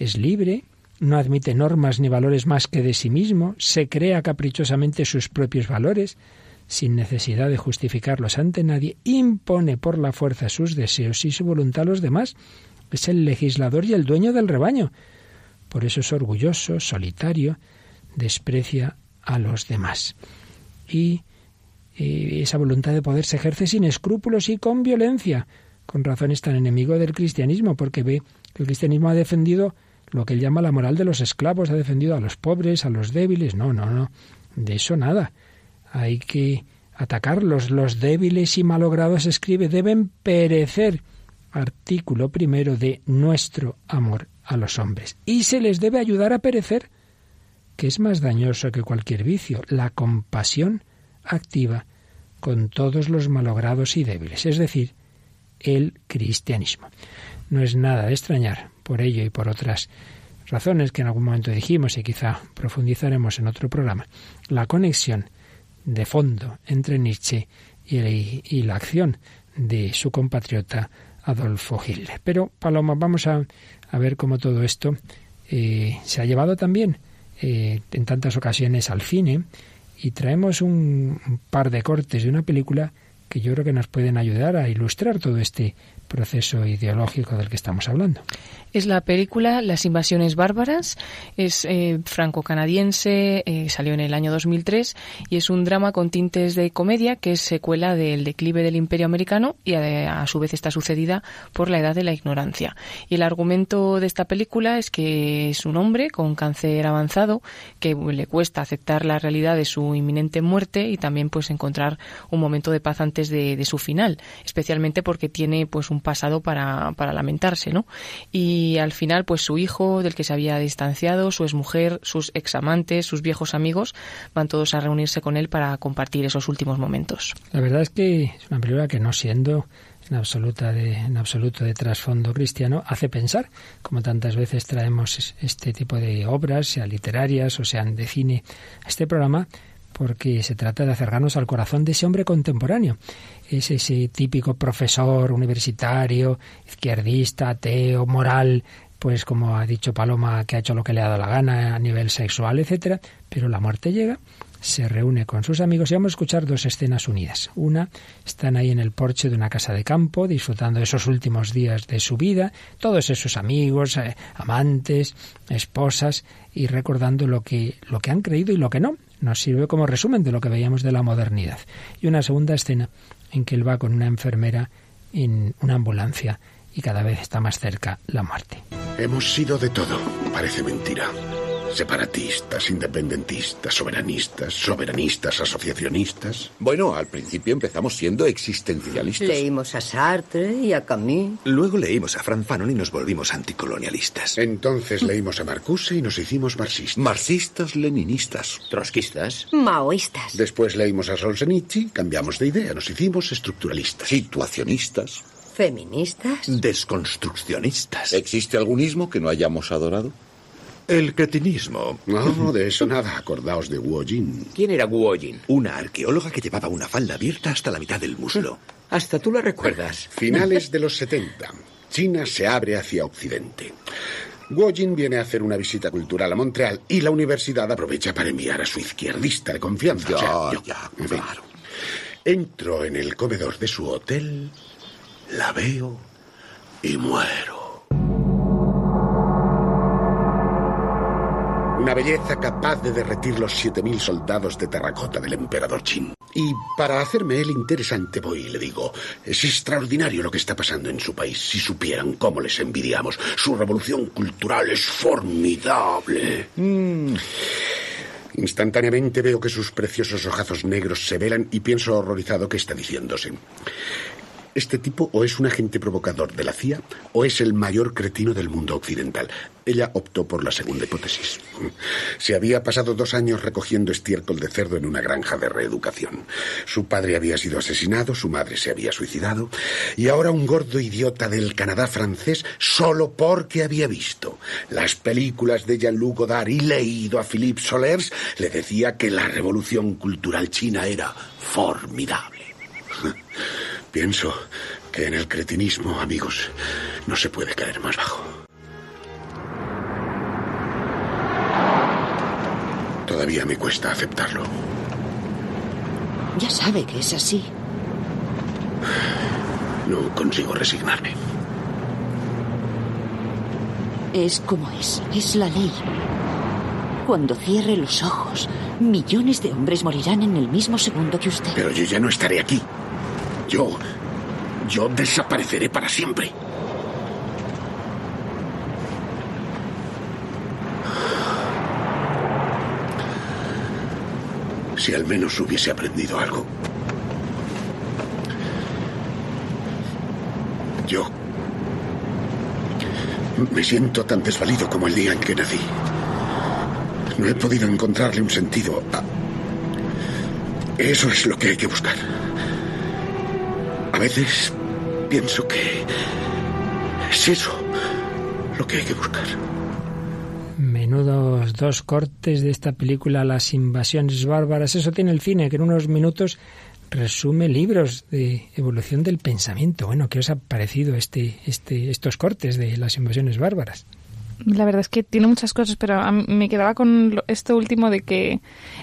es libre, no admite normas ni valores más que de sí mismo, se crea caprichosamente sus propios valores, sin necesidad de justificarlos ante nadie, impone por la fuerza sus deseos y su voluntad a los demás, es el legislador y el dueño del rebaño. Por eso es orgulloso, solitario, desprecia a los demás. Y eh, esa voluntad de poder se ejerce sin escrúpulos y con violencia. Con razón es tan enemigo del cristianismo, porque ve que el cristianismo ha defendido lo que él llama la moral de los esclavos, ha defendido a los pobres, a los débiles. No, no, no. De eso nada. Hay que atacarlos. Los débiles y malogrados, escribe, deben perecer artículo primero de nuestro amor a los hombres. Y se les debe ayudar a perecer, que es más dañoso que cualquier vicio, la compasión activa con todos los malogrados y débiles, es decir, el cristianismo. No es nada de extrañar por ello y por otras razones que en algún momento dijimos y quizá profundizaremos en otro programa, la conexión de fondo entre Nietzsche y, la acción de su compatriota Adolfo Hitler. Pero, Paloma, vamos a, ver cómo todo esto eh, se ha llevado también eh, en tantas ocasiones al cine y traemos un, par de cortes de una película que yo creo que nos pueden ayudar a ilustrar todo este proceso ideológico del que estamos hablando. Es la película Las invasiones bárbaras, es eh, franco-canadiense, eh, salió en el año 2003 y es un drama con tintes de comedia que es secuela del declive del imperio americano y a, a, su vez está sucedida por la edad de la ignorancia. Y el argumento de esta película es que es un hombre con cáncer avanzado que le cuesta aceptar la realidad de su inminente muerte y también pues encontrar un momento de paz antes de, de su final, especialmente porque tiene pues un pasado para, para lamentarse, ¿no? Y y al final pues su hijo del que se había distanciado, su exmujer, sus examantes, sus viejos amigos van todos a reunirse con él para compartir esos últimos momentos. La verdad es que es una película que no siendo en, absoluta de, en absoluto de trasfondo cristiano, hace pensar, como tantas veces traemos este tipo de obras, sean literarias o sean de cine, a este programa, porque se trata de acercarnos al corazón de ese hombre contemporáneo. Es ese típico profesor universitario, izquierdista, ateo, moral, pues como ha dicho Paloma, que ha hecho lo que le ha dado la gana a nivel sexual, etcétera, pero la muerte llega, se reúne con sus amigos y vamos a escuchar dos escenas unidas. Una, están ahí en el porche de una casa de campo, disfrutando de esos últimos días de su vida, todos esos amigos, eh, amantes, esposas, y recordando lo que, lo que han creído y lo que no, nos sirve como resumen de lo que veíamos de la modernidad. Y una segunda escena en que él va con una enfermera en una ambulancia y cada vez está más cerca la muerte. Hemos sido de todo, parece mentira. Separatistas, independentistas, soberanistas, soberanistas, asociacionistas. Bueno, al principio empezamos siendo existencialistas. Leímos a Sartre y a Camus. Luego leímos a Franz Fanon y nos volvimos anticolonialistas. Entonces leímos a Marcuse y nos hicimos marxistas. Marxistas, leninistas. Trotskistas. Maoístas. Después leímos a Solzhenitsyn, cambiamos de idea, nos hicimos estructuralistas. Situacionistas. Feministas. Desconstruccionistas. ¿Existe algún ismo que no hayamos adorado? El cretinismo. No, de eso nada. Acordaos de Guo Jin. ¿Quién era Guo Jin? Una arqueóloga que llevaba una falda abierta hasta la mitad del muslo. Hasta tú la recuerdas. Finales de los 70. China se abre hacia Occidente. Guo Jin viene a hacer una visita cultural a Montreal y la universidad aprovecha para enviar a su izquierdista de confianza. Ya, O sea, yo. ya, En fin. claro. Entro en el comedor de su hotel, la veo y muero. Una belleza capaz de derretir los 7.000 soldados de terracota del emperador Qin. Y para hacerme él interesante voy y le digo, es extraordinario lo que está pasando en su país. Si supieran cómo les envidiamos. Su revolución cultural es formidable. Instantáneamente veo que sus preciosos ojazos negros se velan y pienso horrorizado que está diciéndose. Este tipo o es un agente provocador de la CIA o es el mayor cretino del mundo occidental. Ella optó por la segunda hipótesis. Se había pasado dos años recogiendo estiércol de cerdo en una granja de reeducación. Su padre había sido asesinado, su madre se había suicidado y ahora un gordo idiota del Canadá francés solo porque había visto las películas de Jean-Luc Godard y leído a Philippe Solers le decía que la revolución cultural china era formidable. Pienso que en el cretinismo, amigos, no se puede caer más bajo. Todavía me cuesta aceptarlo. Ya sabe que es así. No consigo resignarme. Es como es. Es la ley. Cuando cierre los ojos, millones de hombres morirán en el mismo segundo que usted. Pero yo ya no estaré aquí. Yo. Yo desapareceré para siempre. Si al menos hubiese aprendido algo. Yo. Me siento tan desvalido como el día en que nací. No he podido encontrarle un sentido a... Eso es lo que hay que buscar. A veces pienso que es eso lo que hay que buscar. Menudos dos cortes de esta película Las invasiones bárbaras. Eso tiene el cine, que en unos minutos resume libros de evolución del pensamiento. Bueno, ¿qué os ha parecido este, este, estos cortes de Las invasiones bárbaras? La verdad es que tiene muchas cosas, pero me quedaba con esto último de que,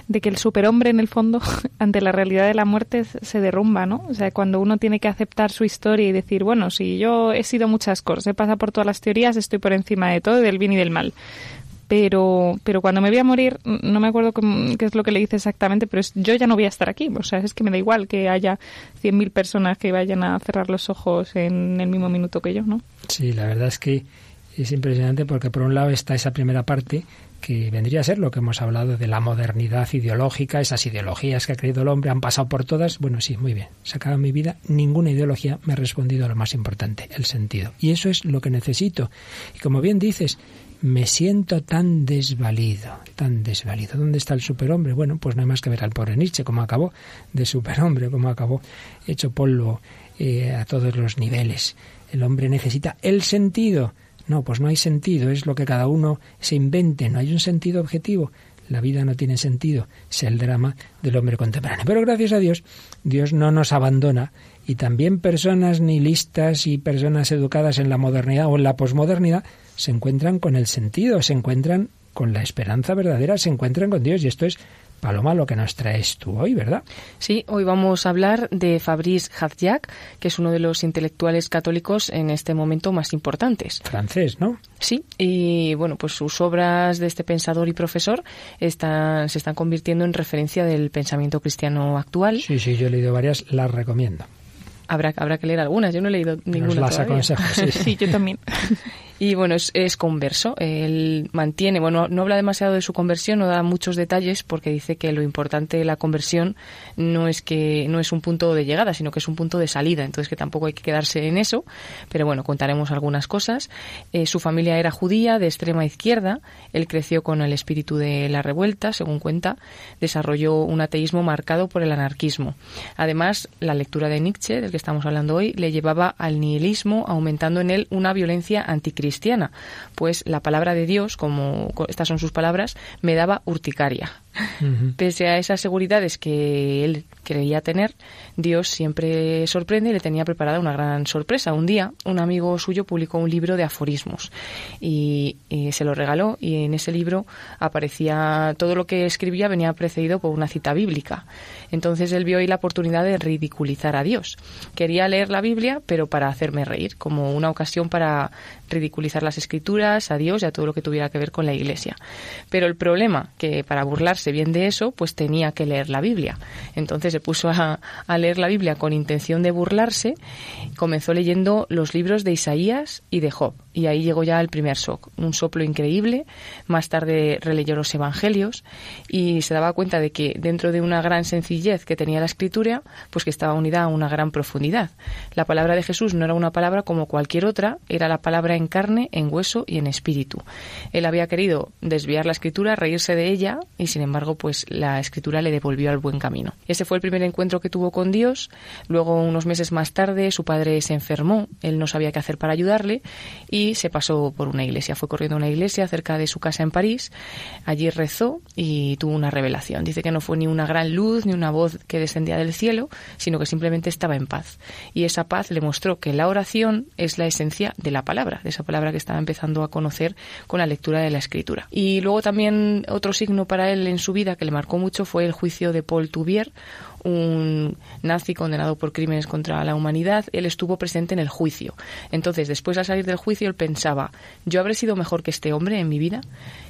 de que el superhombre, en el fondo, (laughs) ante la realidad de la muerte, se derrumba, ¿no? O sea, cuando uno tiene que aceptar su historia y decir, bueno, si yo he sido muchas cosas, he pasado por todas las teorías, estoy por encima de todo, del bien y del mal. Pero, pero cuando me voy a morir, no me acuerdo qué es lo que le dice exactamente, pero es, yo ya no voy a estar aquí. O sea, es que me da igual que haya 100.000 personas que vayan a cerrar los ojos en el mismo minuto que yo, ¿no? Sí, la verdad es que es impresionante porque por un lado está esa primera parte que vendría a ser lo que hemos hablado de la modernidad ideológica, esas ideologías que ha creído el hombre, han pasado por todas. Bueno, sí, muy bien. Se acaba mi vida, ninguna ideología me ha respondido a lo más importante, el sentido. Y eso es lo que necesito. Y como bien dices, me siento tan desvalido, tan desvalido. ¿Dónde está el superhombre? Bueno, pues no hay más que ver al pobre Nietzsche, cómo acabó de superhombre, cómo acabó hecho polvo eh, a todos los niveles. El hombre necesita el sentido no, pues no hay sentido, es lo que cada uno se invente, no hay un sentido objetivo. La vida no tiene sentido, es el drama del hombre contemporáneo. Pero gracias a Dios, Dios no nos abandona y también personas nihilistas y personas educadas en la modernidad o en la posmodernidad se encuentran con el sentido, se encuentran con la esperanza verdadera, se encuentran con Dios y esto es Paloma, lo que nos traes tú hoy, ¿verdad? Sí, hoy vamos a hablar de Fabrice Hadjiak, que es uno de los intelectuales católicos en este momento más importantes. Francés, ¿no? Sí, y bueno, pues sus obras de este pensador y profesor están, se están convirtiendo en referencia del pensamiento cristiano actual. Sí, sí, yo he leído varias, las recomiendo. Habrá, habrá que leer algunas, yo no he leído ninguna. Nos las aconsejo, sí. (laughs) sí, yo también. (laughs) Y bueno, es, converso. Él mantiene, bueno, no habla demasiado de su conversión, no da muchos detalles porque dice que lo importante de la conversión no es que no es un punto de llegada, sino que es un punto de salida. Entonces que tampoco hay que quedarse en eso. Pero bueno, contaremos algunas cosas. Eh, su familia era judía, de extrema izquierda. Él creció con el espíritu de la revuelta, según cuenta. Desarrolló un ateísmo marcado por el anarquismo. Además, la lectura de Nietzsche, del que estamos hablando hoy, le llevaba al nihilismo, aumentando en él una violencia anticristiana cristiana, pues la palabra de Dios, como estas son sus palabras, me daba urticaria. Pese a esas seguridades que él creía tener, Dios siempre sorprende y le tenía preparada una gran sorpresa. Un día, un amigo suyo publicó un libro de aforismos y, se lo regaló y en ese libro aparecía todo lo que escribía venía precedido por una cita bíblica. Entonces él vio ahí la oportunidad de ridiculizar a Dios. Quería leer la Biblia, pero para hacerme reír, como una ocasión para ridiculizar las escrituras, a Dios y a todo lo que tuviera que ver con la Iglesia. Pero el problema, que para burlarse bien de eso, pues tenía que leer la Biblia. Entonces se puso a, leer la Biblia con intención de burlarse, comenzó leyendo los libros de Isaías y de Job. Y ahí llegó ya el primer shock, un soplo increíble. Más tarde releyó los Evangelios y se daba cuenta de que dentro de una gran sencillez que tenía la escritura, pues que estaba unida a una gran profundidad. La palabra de Jesús no era una palabra como cualquier otra, era la palabra en carne, en hueso y en espíritu. Él había querido desviar la escritura, reírse de ella y sin embargo, pues la escritura le devolvió al buen camino. Ese fue el primer encuentro que tuvo con Dios. Luego, unos meses más tarde, su padre se enfermó, él no sabía qué hacer para ayudarle y se pasó por una iglesia. Fue corriendo a una iglesia cerca de su casa en París. Allí rezó y tuvo una revelación. Dice que no fue ni una gran luz ni una voz que descendía del cielo, sino que simplemente estaba en paz. Y esa paz le mostró que la oración es la esencia de la palabra, de esa palabra que estaba empezando a conocer con la lectura de la escritura. Y luego también otro signo para él en su vida que le marcó mucho fue el juicio de Paul Touvier, un nazi condenado por crímenes contra la humanidad, él estuvo presente en el juicio. Entonces, después al salir del juicio, él pensaba, ¿yo habré sido mejor que este hombre en mi vida?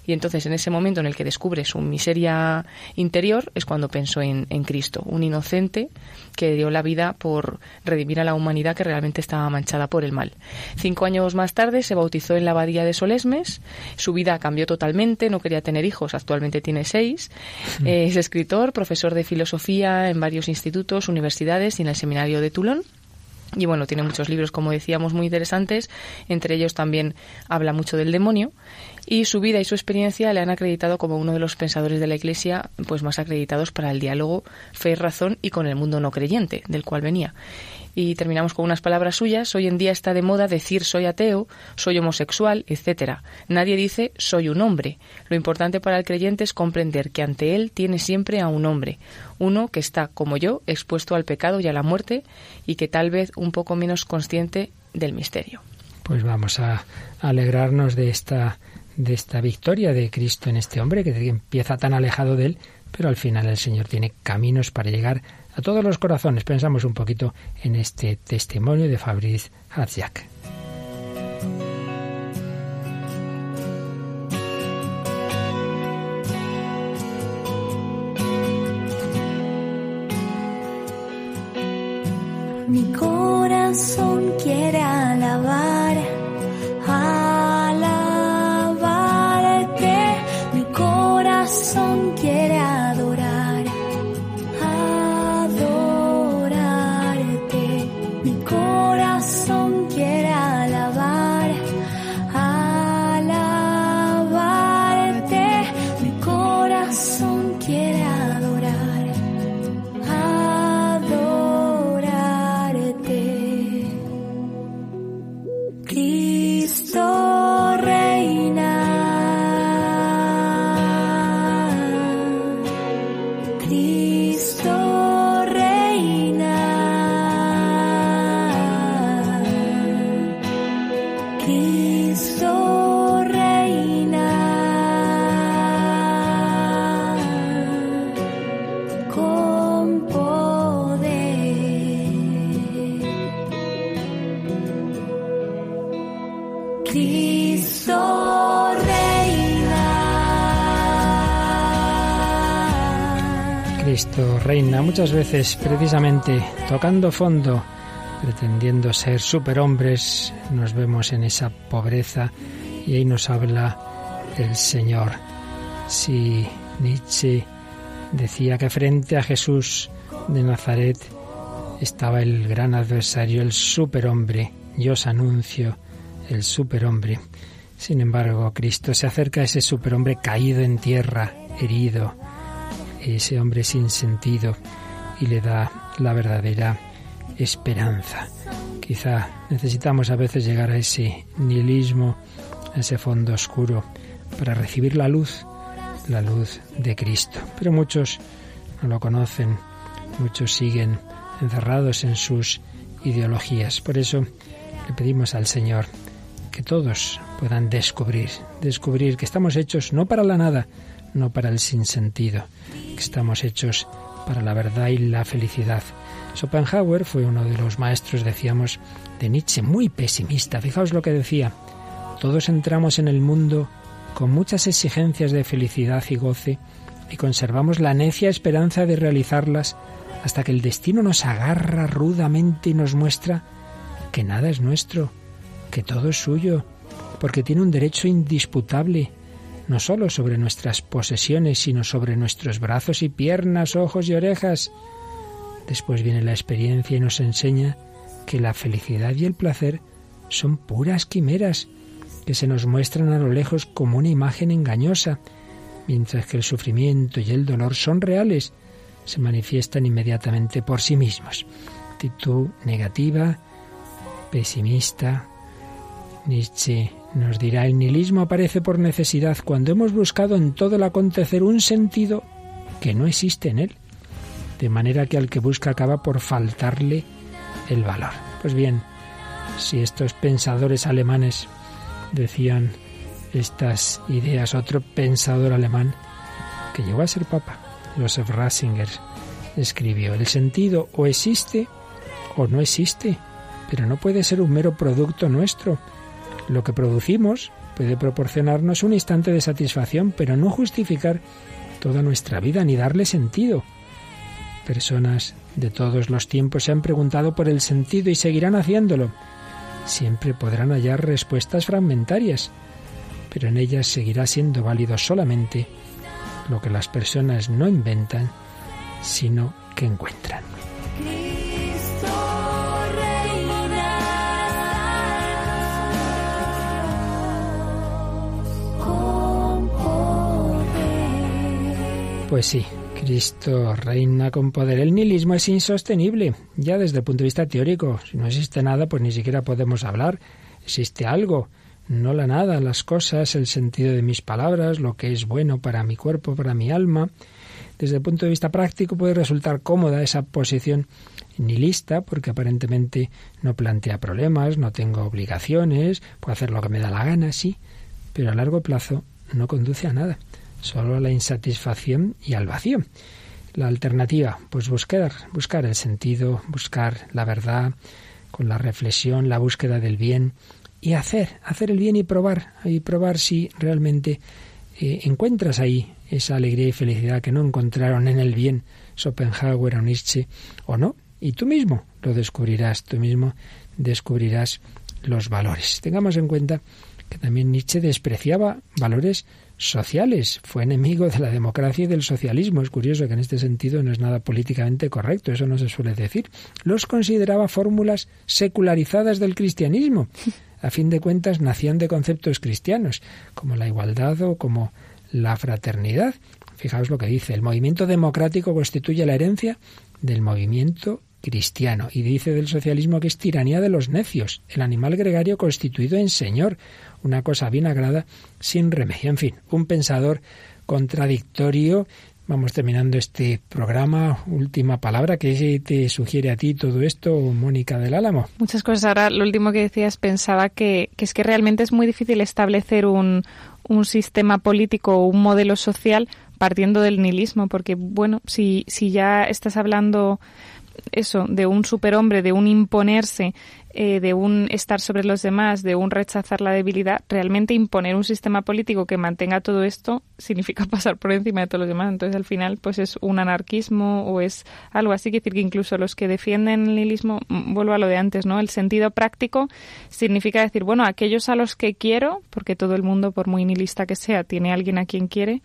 Y entonces, en ese momento en el que descubre su miseria interior, es cuando pensó en, en Cristo, un inocente que dio la vida por redimir a la humanidad que realmente estaba manchada por el mal. Cinco años más tarde se bautizó en la abadía de Solesmes, su vida cambió totalmente, no quería tener hijos, actualmente tiene seis, mm. es escritor, profesor de filosofía en varios institutos, universidades y en el seminario de Toulon. Y bueno, tiene muchos libros, como decíamos, muy interesantes. Entre ellos también habla mucho del demonio. Y su vida y su experiencia le han acreditado como uno de los pensadores de la Iglesia pues más acreditados para el diálogo fe y razón y con el mundo no creyente, del cual venía. Y terminamos con unas palabras suyas. Hoy en día está de moda decir soy ateo, soy homosexual, etcétera. Nadie dice soy un hombre. Lo importante para el creyente es comprender que ante él tiene siempre a un hombre, uno que está, como yo, expuesto al pecado y a la muerte y que tal vez un poco menos consciente del misterio. Pues vamos a alegrarnos de esta de esta victoria de Cristo en este hombre que empieza tan alejado de él, pero al final el Señor tiene caminos para llegar a todos los corazones. Pensamos un poquito en este testimonio de Fabrice Hatziak. Mi corazón Cristo reina muchas veces precisamente tocando fondo, pretendiendo ser superhombres, nos vemos en esa pobreza y ahí nos habla el Señor. Si Nietzsche decía que frente a Jesús de Nazaret estaba el gran adversario, el superhombre, yo os anuncio el superhombre. Sin embargo, Cristo se acerca a ese superhombre caído en tierra, herido, ese hombre sin sentido, y le da la verdadera esperanza. Quizá necesitamos a veces llegar a ese nihilismo, a ese fondo oscuro, para recibir la luz, la luz de Cristo. Pero muchos no lo conocen, muchos siguen encerrados en sus ideologías. Por eso le pedimos al Señor que todos puedan descubrir, descubrir que estamos hechos no para la nada, no para el sinsentido, estamos hechos para la verdad y la felicidad. Schopenhauer fue uno de los maestros, decíamos, de Nietzsche, muy pesimista. Fijaos lo que decía. Todos entramos en el mundo con muchas exigencias de felicidad y goce y conservamos la necia esperanza de realizarlas hasta que el destino nos agarra rudamente y nos muestra que nada es nuestro, que todo es suyo, porque tiene un derecho indisputable, no sólo sobre nuestras posesiones, sino sobre nuestros brazos y piernas, ojos y orejas. Después viene la experiencia y nos enseña que la felicidad y el placer son puras quimeras, que se nos muestran a lo lejos como una imagen engañosa, mientras que el sufrimiento y el dolor son reales, se manifiestan inmediatamente por sí mismos. Actitud negativa, pesimista. Nietzsche nos dirá, el nihilismo aparece por necesidad cuando hemos buscado en todo el acontecer un sentido que no existe en él, de manera que al que busca acaba por faltarle el valor. Pues bien, si estos pensadores alemanes decían estas ideas, otro pensador alemán que llegó a ser papa, Joseph Ratzinger, escribió, el sentido o existe o no existe, pero no puede ser un mero producto nuestro. Lo que producimos puede proporcionarnos un instante de satisfacción, pero no justificar toda nuestra vida ni darle sentido. Personas de todos los tiempos se han preguntado por el sentido y seguirán haciéndolo. Siempre podrán hallar respuestas fragmentarias, pero en ellas seguirá siendo válido solamente lo que las personas no inventan, sino que encuentran. Pues sí, Cristo reina con poder. El nihilismo es insostenible, ya desde el punto de vista teórico. Si no existe nada, pues ni siquiera podemos hablar. Existe algo, no la nada, las cosas, el sentido de mis palabras, lo que es bueno para mi cuerpo, para mi alma. Desde el punto de vista práctico puede resultar cómoda esa posición nihilista porque aparentemente no plantea problemas, no tengo obligaciones, puedo hacer lo que me da la gana, sí, pero a largo plazo no conduce a nada, solo a la insatisfacción y al vacío. La alternativa, pues buscar, buscar el sentido, buscar la verdad, con la reflexión, la búsqueda del bien y hacer, hacer el bien y probar, y probar si realmente eh, encuentras ahí esa alegría y felicidad que no encontraron en el bien Schopenhauer o Nietzsche o no. Y tú mismo lo descubrirás, tú mismo descubrirás los valores. Tengamos en cuenta que también Nietzsche despreciaba valores sociales, fue enemigo de la democracia y del socialismo. Es curioso que en este sentido no es nada políticamente correcto, eso no se suele decir. Los consideraba fórmulas secularizadas del cristianismo. A fin de cuentas nacían de conceptos cristianos, como la igualdad o como la fraternidad. Fijaos lo que dice, el movimiento democrático constituye la herencia del movimiento cristiano y dice del socialismo que es tiranía de los necios, el animal gregario constituido en señor, una cosa bien agrada sin remedio. En fin, un pensador contradictorio. Vamos terminando este programa. Última palabra. ¿Qué te sugiere a ti todo esto, Mónica del Álamo? Muchas cosas. Ahora, lo último que decías, pensaba que, que es que realmente es muy difícil establecer un, un sistema político o un modelo social partiendo del nihilismo, porque, bueno, si, si ya estás hablando eso, de un superhombre, de un imponerse, eh, de un estar sobre los demás, de un rechazar la debilidad, realmente imponer un sistema político que mantenga todo esto significa (laughs) pasar por encima de todos los demás. Entonces, al final, pues es un anarquismo o es algo así. que decir que incluso los que defienden el nihilismo, mm, vuelvo a lo de antes, ¿no? El sentido práctico significa decir, bueno, aquellos a los que quiero, porque todo el mundo, por muy nihilista que sea, tiene a alguien a quien quiere,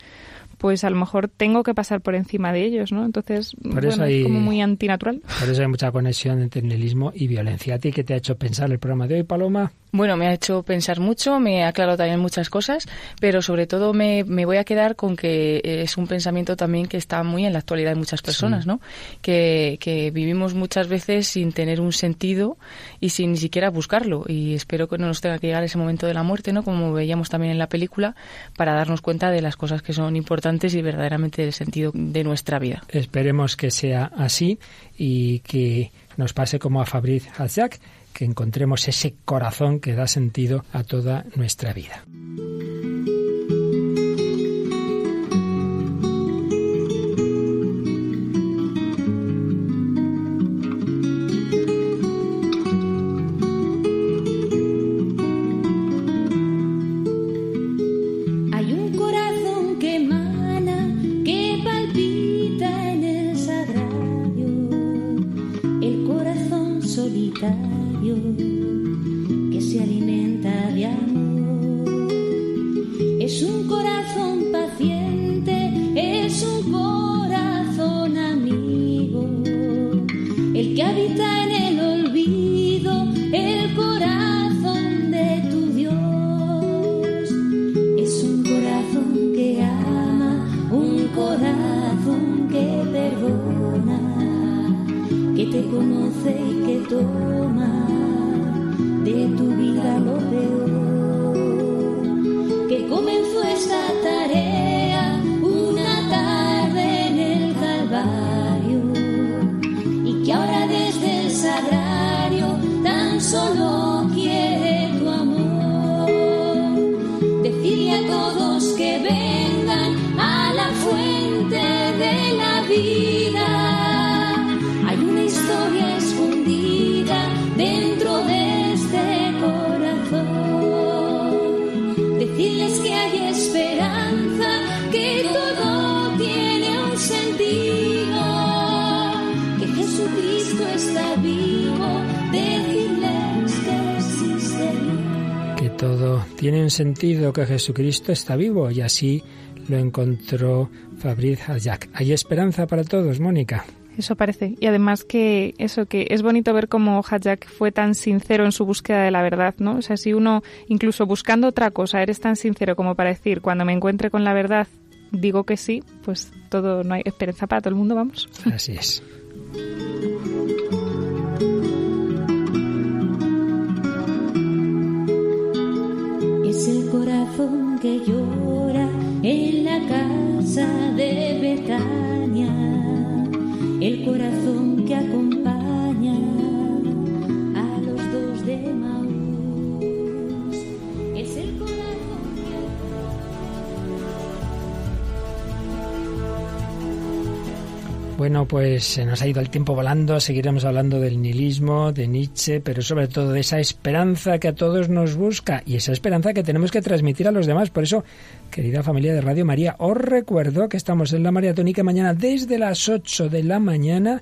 pues a lo mejor tengo que pasar por encima de ellos, ¿no? Entonces, bueno, hay- es como muy antinatural. Por eso hay mucha conexión entre nihilismo y violencia. ¿A ti qué te ha hecho pensar el programa de hoy, Paloma? Bueno, me ha hecho pensar mucho, me ha aclarado también muchas cosas, pero sobre todo me, me voy a quedar con que es un pensamiento también que está muy en la actualidad de muchas personas, ¿no? Que, que vivimos muchas veces sin tener un sentido y sin ni siquiera buscarlo. Y espero que no nos tenga que llegar ese momento de la muerte, ¿no? Como veíamos también en la película, para darnos cuenta de las cosas que son importantes y verdaderamente del sentido de nuestra vida. Esperemos que sea así y que nos pase como a Fabriz Hazak, que encontremos ese corazón que da sentido a toda nuestra vida. Todo tiene un sentido, que Jesucristo está vivo y así lo encontró Fabriz Hazak. ¿Hay esperanza para todos, Mónica? Eso parece. Y además que eso, que es bonito ver cómo Hajjak fue tan sincero en su búsqueda de la verdad, ¿no? O sea, si uno, incluso buscando otra cosa, eres tan sincero como para decir, cuando me encuentre con la verdad, digo que sí, pues todo, no hay esperanza para todo el mundo, vamos. Así es. (laughs) el corazón que llora en la casa de Betania, el corazón Bueno, pues se nos ha ido el tiempo volando, seguiremos hablando del nihilismo, de Nietzsche, pero sobre todo de esa esperanza que a todos nos busca y esa esperanza que tenemos que transmitir a los demás. Por eso, querida familia de Radio María, os recuerdo que estamos en la Maratón y que mañana desde las 8 de la mañana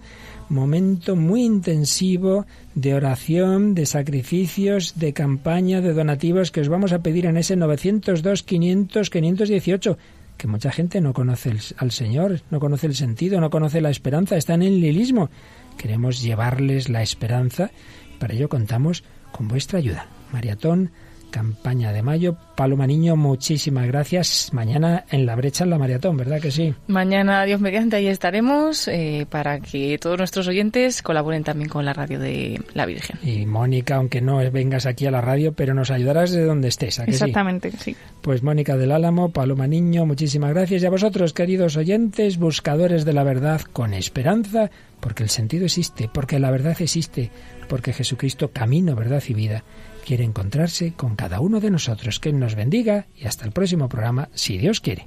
momento muy intensivo de oración, de sacrificios, de campaña, de donativos que os vamos a pedir en ese 902 500 518 que mucha gente no conoce al Señor, no conoce el sentido, no conoce la esperanza, está en el lilismo. Queremos llevarles la esperanza, para ello contamos con vuestra ayuda. Maratón campaña de mayo. Paloma Niño, muchísimas gracias. Mañana en la brecha en la maratón, ¿verdad que sí? Mañana, Dios mediante, ahí estaremos eh, para que todos nuestros oyentes colaboren también con la radio de la Virgen. Y Mónica, aunque no vengas aquí a la radio, pero nos ayudarás de donde estés, ¿a Exactamente, sí? sí. Pues Mónica del Álamo, Paloma Niño, muchísimas gracias. Y a vosotros, queridos oyentes, buscadores de la verdad con esperanza, porque el sentido existe, porque la verdad existe, porque Jesucristo camino, verdad y vida quiere encontrarse con cada uno de nosotros. Que nos bendiga y hasta el próximo programa, si Dios quiere.